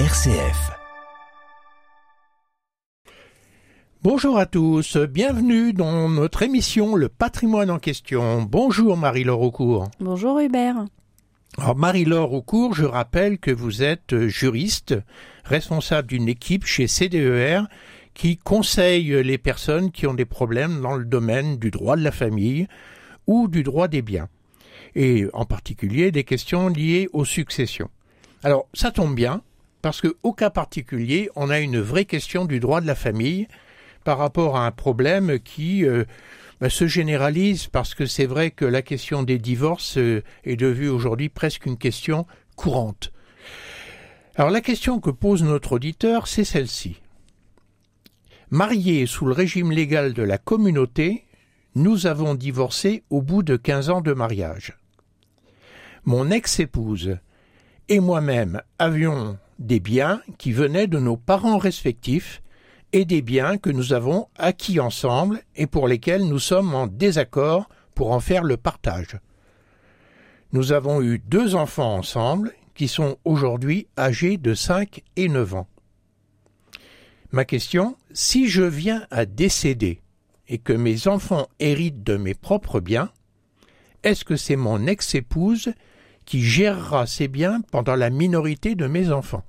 RCF. Bonjour à tous, bienvenue dans notre émission Le patrimoine en question. Bonjour Marie-Laure Aucourt. Bonjour Hubert. Alors Marie-Laure Aucourt, je rappelle que vous êtes juriste, responsable d'une équipe chez CDER qui conseille les personnes qui ont des problèmes dans le domaine du droit de la famille ou du droit des biens, et en particulier des questions liées aux successions. Alors ça tombe bien, parce qu'au cas particulier, on a une vraie question du droit de la famille par rapport à un problème qui euh, bah, se généralise parce que c'est vrai que la question des divorces euh, est devenue aujourd'hui presque une question courante. Alors la question que pose notre auditeur, c'est celle-ci. Mariés sous le régime légal de la communauté, nous avons divorcé au bout de quinze ans de mariage. Mon ex-épouse et moi-même avions des biens qui venaient de nos parents respectifs et des biens que nous avons acquis ensemble et pour lesquels nous sommes en désaccord pour en faire le partage. Nous avons eu deux enfants ensemble qui sont aujourd'hui âgés de 5 et 9 ans. Ma question, si je viens à décéder et que mes enfants héritent de mes propres biens, est-ce que c'est mon ex-épouse qui gérera ces biens pendant la minorité de mes enfants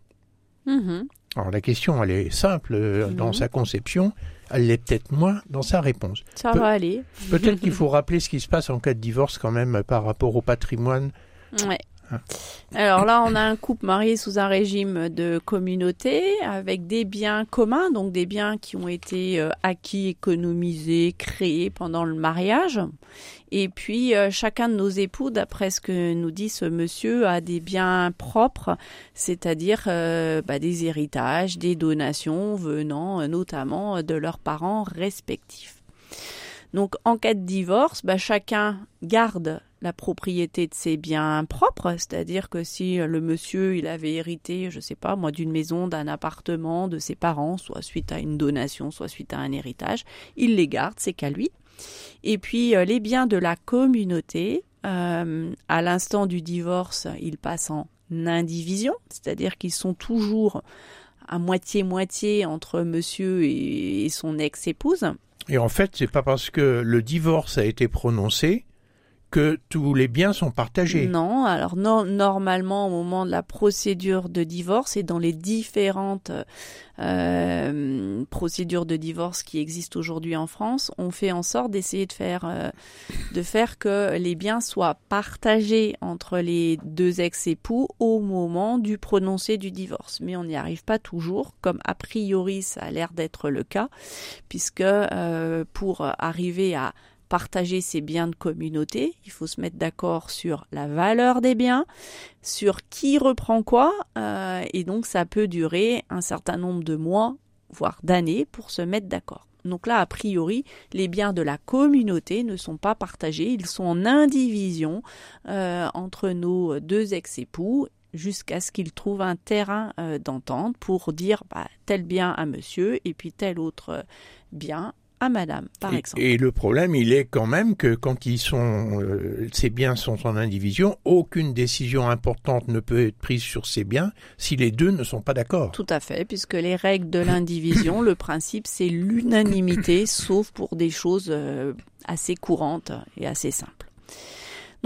Mhm. Alors la question, elle est simple euh, dans Mhm. sa conception, elle l'est peut-être moins dans sa réponse. Ça Pe- va aller. Peut-être qu'il faut rappeler ce qui se passe en cas de divorce quand même par rapport au patrimoine. Ouais. Alors là, on a un couple marié sous un régime de communauté avec des biens communs, donc des biens qui ont été euh, acquis, économisés, créés pendant le mariage. Et puis, euh, chacun de nos époux, d'après ce que nous dit ce monsieur, a des biens propres, c'est-à-dire euh, bah, des héritages, des donations venant notamment de leurs parents respectifs. Donc, en cas de divorce, bah, chacun garde la propriété de ses biens propres, c'est-à-dire que si le monsieur il avait hérité, je sais pas moi, d'une maison, d'un appartement de ses parents, soit suite à une donation, soit suite à un héritage, il les garde, c'est qu'à lui. Et puis euh, les biens de la communauté, euh, à l'instant du divorce, ils passent en indivision, c'est-à-dire qu'ils sont toujours à moitié-moitié entre monsieur et, et son ex-épouse. Et en fait, c'est pas parce que le divorce a été prononcé que tous les biens sont partagés. Non, alors no- normalement au moment de la procédure de divorce et dans les différentes euh, procédures de divorce qui existent aujourd'hui en France, on fait en sorte d'essayer de faire euh, de faire que les biens soient partagés entre les deux ex-époux au moment du prononcé du divorce. Mais on n'y arrive pas toujours, comme a priori ça a l'air d'être le cas, puisque euh, pour arriver à partager ces biens de communauté. Il faut se mettre d'accord sur la valeur des biens, sur qui reprend quoi, euh, et donc ça peut durer un certain nombre de mois, voire d'années, pour se mettre d'accord. Donc là, a priori, les biens de la communauté ne sont pas partagés, ils sont en indivision euh, entre nos deux ex-époux jusqu'à ce qu'ils trouvent un terrain euh, d'entente pour dire bah, tel bien à monsieur et puis tel autre bien à madame, par Et, exemple. et le problème, il est quand même que quand ils sont, euh, ces biens sont en indivision, aucune décision importante ne peut être prise sur ces biens si les deux ne sont pas d'accord. Tout à fait, puisque les règles de l'indivision, le principe, c'est l'unanimité, sauf pour des choses euh, assez courantes et assez simples.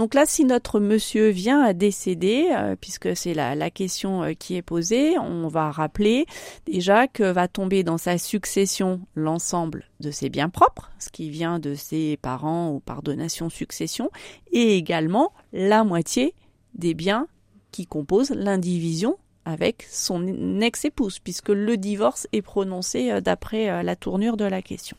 Donc là, si notre monsieur vient à décéder, euh, puisque c'est la, question euh, qui est posée, on va rappeler déjà que va tomber dans sa succession l'ensemble de ses biens propres, ce qui vient de ses parents ou par donation succession, et également la moitié des biens qui composent l'indivision avec son ex-épouse, puisque le divorce est prononcé euh, d'après la tournure de la question.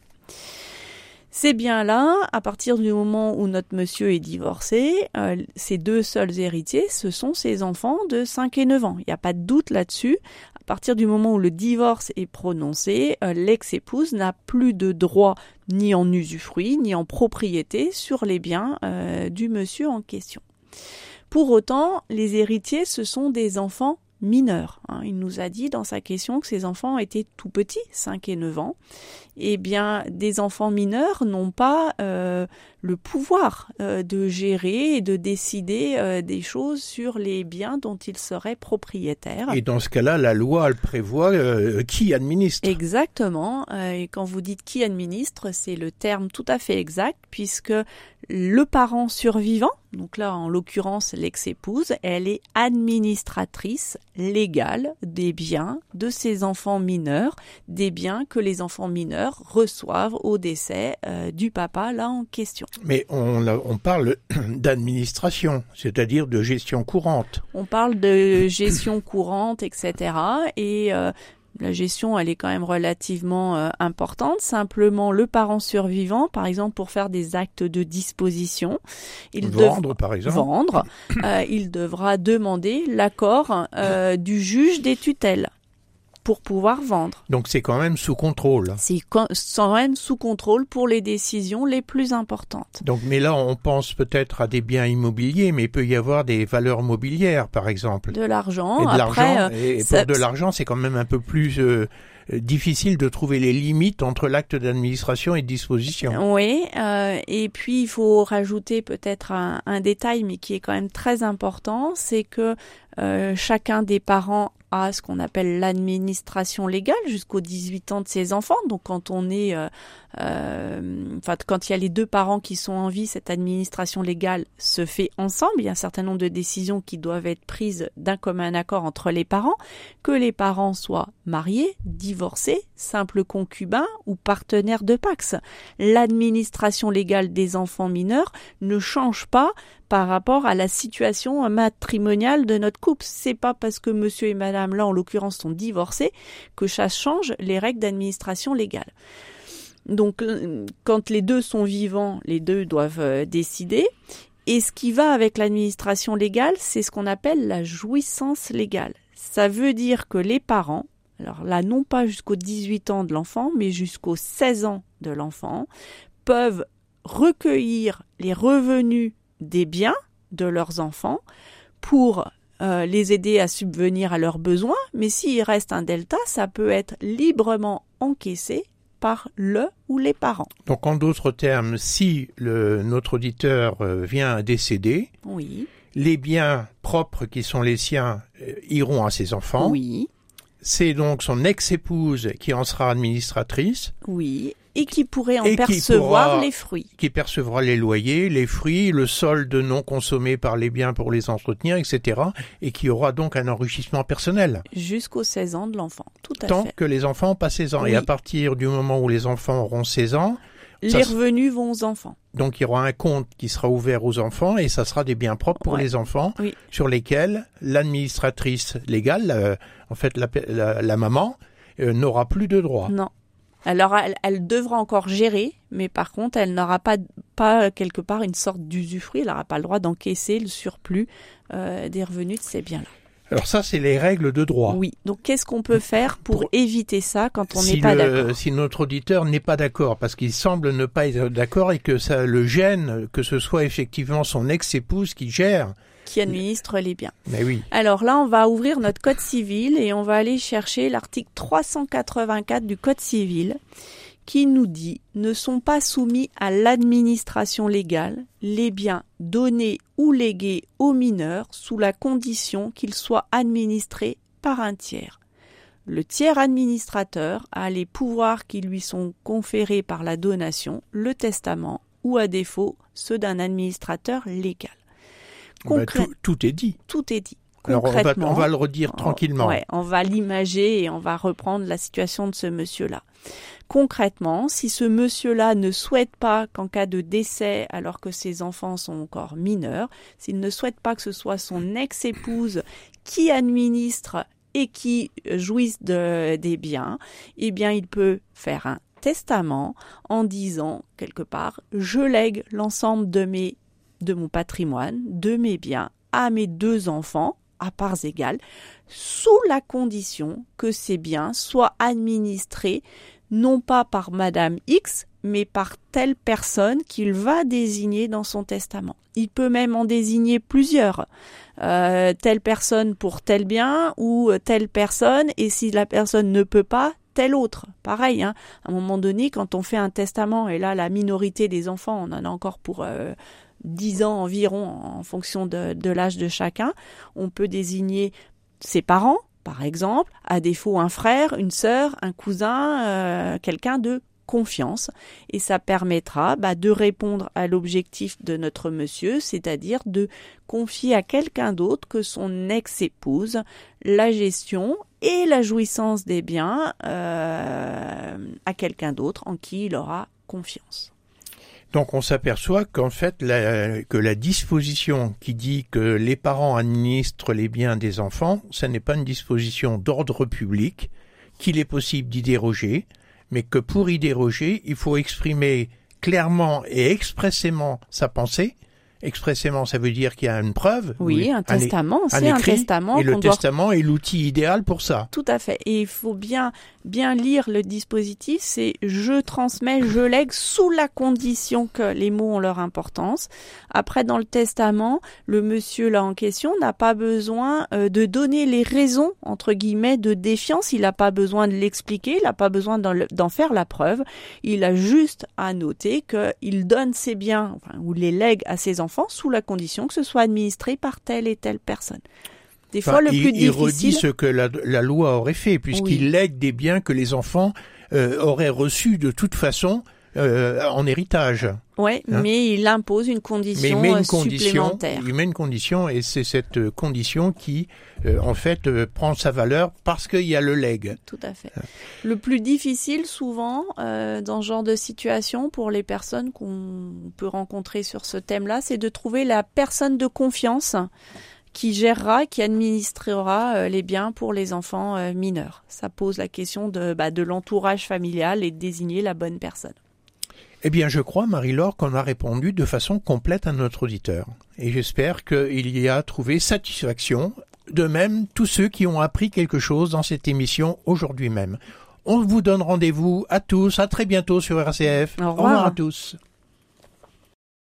Ces biens-là, à partir du moment où notre monsieur est divorcé, euh, ses deux seuls héritiers, ce sont ses enfants de 5 et 9 ans. Il n'y a pas de doute là-dessus. À partir du moment où le divorce est prononcé, euh, l'ex-épouse n'a plus de droit ni en usufruit, ni en propriété sur les biens euh, du monsieur en question. Pour autant, les héritiers, ce sont des enfants mineurs. Hein. Il nous a dit dans sa question que ses enfants étaient tout petits, 5 et 9 ans. Eh bien, des enfants mineurs n'ont pas euh, le pouvoir euh, de gérer et de décider euh, des choses sur les biens dont ils seraient propriétaires. Et dans ce cas-là, la loi elle prévoit qui administre. Exactement. et quand vous dites qui administre, c'est le terme tout à fait exact, puisque le parent survivant, donc là en l'occurrence l'ex-épouse, elle est administratrice légale des biens de ses enfants mineurs, des biens que les enfants mineurs reçoivent au décès euh, du papa là en question. Mais on, on parle d'administration, c'est-à-dire de gestion courante. On parle de gestion courante, etc. Et euh, la gestion, elle est quand même relativement euh, importante. Simplement, le parent survivant, par exemple, pour faire des actes de disposition, il vendre, par exemple, vendre, euh, il devra demander l'accord euh, du juge des tutelles pour pouvoir vendre. Donc c'est quand même sous contrôle. C'est quand même sous contrôle pour les décisions les plus importantes. Donc mais là on pense peut-être à des biens immobiliers, mais il peut y avoir des valeurs mobilières par exemple. De l'argent. Et de l'argent. Et, pour de l'argent c'est quand même un peu plus euh, difficile de trouver les limites entre l'acte d'administration et de disposition. Oui, euh, et puis il faut rajouter peut-être un, un, détail, mais qui est quand même très important, c'est que euh, chacun des parents à ce qu'on appelle l'administration légale jusqu'aux 18 ans de ses enfants. Donc quand on est, euh, enfin quand il y a les deux parents qui sont en vie, cette administration légale se fait ensemble. Il y a un certain nombre de décisions qui doivent être prises d'un commun accord entre les parents, que les parents soient mariés, divorcés, simples concubins ou partenaires de Pax. L'administration légale des enfants mineurs ne change pas par rapport à la situation matrimoniale de notre couple. C'est pas parce que monsieur et madame là en l'occurrence sont divorcés que ça change les règles d'administration légale. Donc euh, quand les deux sont vivants, les deux doivent euh, décider. Et ce qui va avec l'administration légale, c'est ce qu'on appelle la jouissance légale. Ça veut dire que les parents, alors là non pas jusqu'aux 18 ans de l'enfant, mais jusqu'aux 16 ans de l'enfant, peuvent recueillir les revenus des biens de leurs enfants pour euh, les aider à subvenir à leurs besoins, mais s'il reste un delta, ça peut être librement encaissé par le ou les parents. Donc en d'autres termes, si le, notre auditeur euh, vient à décéder, oui. les biens propres qui sont les siens euh, iront à ses enfants. Oui. C'est donc son ex-épouse qui en sera administratrice. Oui, et qui pourrait en percevoir les fruits. Qui percevra les loyers, les fruits, le solde non consommé par les biens pour les entretenir, etc. Et qui aura donc un enrichissement personnel. Jusqu'aux 16 ans de l'enfant, tout à Tant fait. que les enfants ont pas 16 ans. Et à partir du moment où les enfants auront 16 ans, les revenus vont aux enfants. Donc il y aura un compte qui sera ouvert aux enfants et ça sera des biens propres pour les enfants sur lesquels l'administratrice légale, euh, en fait la, la, maman, euh, n'aura plus de droit. Non. Alors elle, elle, devra encore gérer, mais par contre elle n'aura pas, pas quelque part une sorte d'usufruit, elle n'aura pas le droit d'encaisser le surplus euh, des revenus de ces biens-là. Alors ça, c'est les règles de droit. Oui. Donc qu'est-ce qu'on peut faire pour, éviter ça quand on n'est pas d'accord Si notre auditeur n'est pas d'accord, parce qu'il semble ne pas être d'accord et que ça le gêne, que ce soit effectivement son ex-épouse qui gère qui administre les biens. Mais oui. Alors là, on va ouvrir notre code civil et on va aller chercher l'article 384 du code civil qui nous dit ne sont pas soumis à l'administration légale les biens donnés ou légués aux mineurs sous la condition qu'ils soient administrés par un tiers. Le tiers administrateur a les pouvoirs qui lui sont conférés par la donation, le testament ou à défaut ceux d'un administrateur légal. Bah, tout, est dit. Tout est dit. Alors on va, on va, le redire tranquillement. Ouais, on va l'imager et on va reprendre la situation de ce monsieur-là. Concrètement, si ce monsieur-là ne souhaite pas qu'en cas de décès, alors que ses enfants sont encore mineurs, s'il ne souhaite pas que ce soit son ex-épouse qui administre et qui jouisse de, des biens, eh bien il peut faire un testament en disant quelque part je lègue l'ensemble de mes de mon patrimoine, de mes biens à mes deux enfants à parts égales, sous la condition que ces biens soient administrés non pas par Madame X, mais par telle personne qu'il va désigner dans son testament. Il peut même en désigner plusieurs. Euh, telle personne pour tel bien ou telle personne, et si la personne ne peut pas, telle autre. Pareil, hein. à un moment donné, quand on fait un testament, et là la minorité des enfants, on en a encore pour euh, 10 ans environ en fonction de, de l'âge de chacun, on peut désigner ses parents, par exemple, à défaut un frère, une sœur, un cousin, euh, quelqu'un de confiance et ça permettra bah, de répondre à l'objectif de notre monsieur, c'est-à-dire de confier à quelqu'un d'autre que son ex-épouse la gestion et la jouissance des biens euh, à quelqu'un d'autre en qui il aura confiance. Donc on s'aperçoit qu'en fait la, que la disposition qui dit que les parents administrent les biens des enfants, ce n'est pas une disposition d'ordre public, qu'il est possible d'y déroger, mais que pour y déroger, il faut exprimer clairement et expressément sa pensée, expressément, ça veut dire qu'il y a une preuve. Oui, un testament, c'est un testament. Et le testament est l'outil idéal pour ça. Tout à fait. Et il faut bien, bien lire le dispositif. C'est je transmets, je lègue sous la condition que les mots ont leur importance. Après, dans le testament, le monsieur là en question n'a pas besoin euh, de donner les raisons entre guillemets de défiance. Il n'a pas besoin de l'expliquer. Il n'a pas besoin d'en faire la preuve. Il a juste à noter qu'il donne ses biens enfin, ou les lègue à ses enfants sous la condition que ce soit administré par telle et telle personne. Des fois, le plus il, difficile... il redit ce que la, loi aurait fait, puisqu'il lègue des biens que les enfants euh, auraient reçus de toute façon euh, en héritage. Oui, hein mais il impose une condition mais il met une supplémentaire. Condition, il met une condition et c'est cette euh, condition qui, euh, en fait, euh, prend sa valeur parce qu'il y a le legs. Tout à fait. Hein. Le plus difficile, souvent, dans ce genre de situation, pour les personnes qu'on peut rencontrer sur ce thème-là, c'est de trouver la personne de confiance qui gérera, qui administrera les biens pour les enfants mineurs. Ça pose la question de, bah, de l'entourage familial et de désigner la bonne personne. Eh bien, je crois, Marie-Laure, qu'on a répondu de façon complète à notre auditeur. Et j'espère qu'il y a trouvé satisfaction. De même, tous ceux qui ont appris quelque chose dans cette émission aujourd'hui même. On vous donne rendez-vous à tous, à très bientôt sur RCF. Au revoir, Au revoir à tous.